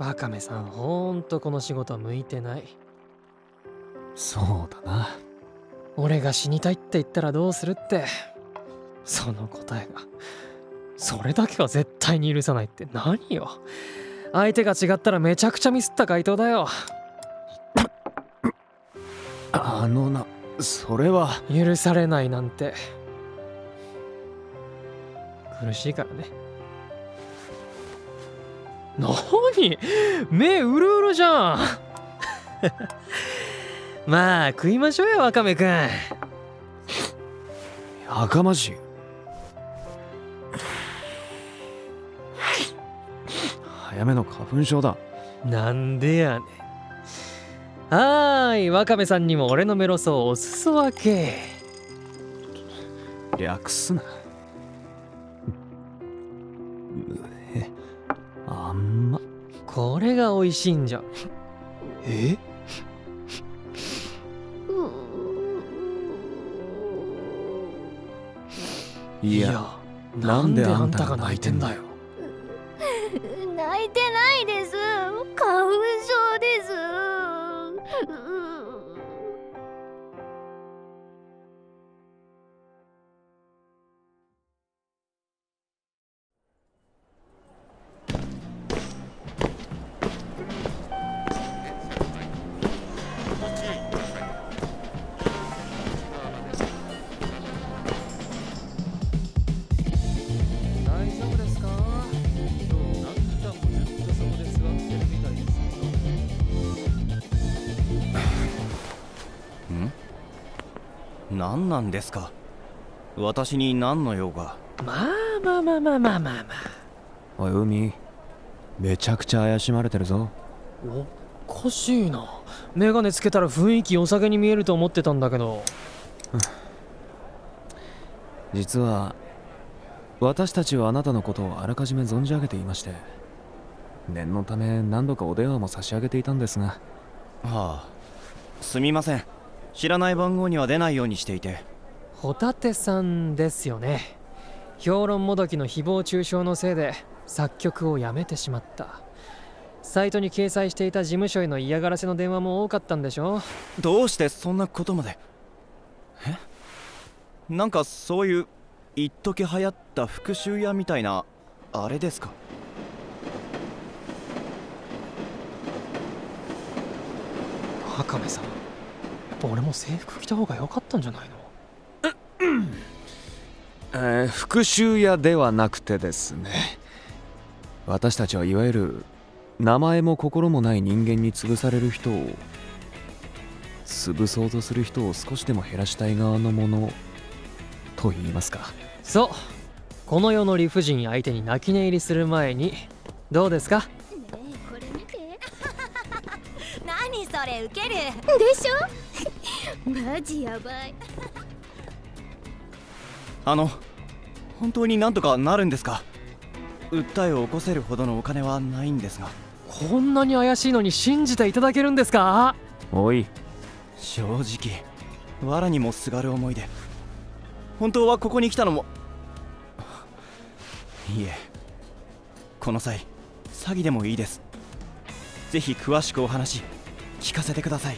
ワカメさんほんとこの仕事向いてない。そうだな。俺が死にたいって言ったらどうするって。その答えが。それだけは絶対に許さないって。何よ。相手が違ったらめちゃくちゃミスった回答だよ。あのなそれは。許されないなんて。苦しいからね何？目うるうるじゃん。まあ食いましょうよワカメくん。やかましい早めの花粉症だ。なんでやねん。はーいワカメさんにも俺のメロスをお裾分け。略すなこれが美味しいんじゃ。え？いやなんであんたが泣いてんだよ。泣いてない何なんですか？私に何の用が？まあまあまあまあまあまあまあ。おい海。めちゃくちゃ怪しまれてるぞ。おかしいな。メガネつけたら雰囲気良さげに見えると思ってたんだけど。実は私たちはあなたのことをあらかじめ存じ上げていまして念のため何度かお電話も差し上げていたんですが。はあすみません知らない番号には出ないようにしていて。ホタテさんですよね。評論もどきの誹謗中傷のせいで作曲をやめてしまった。サイトに掲載していた事務所への嫌がらせの電話も多かったんでしょどうしてそんなことまで？え？なんかそういう一時流行った復讐屋みたいなあれですか？ワカメさん俺も制服着た方が良かったんじゃないの？えー復讐屋ではなくてですね。私たちはいわゆる名前も心もない人間に潰される人を潰そうとする人を少しでも減らしたい側のものと言いますか。そう。この世の理不尽相手に泣き寝入りする前にどうですか？ねえこれ見て。何それウケる。でしょ？マジやばい。あの本当になんとかなるんですか？訴えを起こせるほどのお金はないんですが。こんなに怪しいのに信じていただけるんですか？おい。正直藁にもすがる思いで。本当はここに来たのも。いえ。この際詐欺でもいいです。ぜひ詳しくお話聞かせてください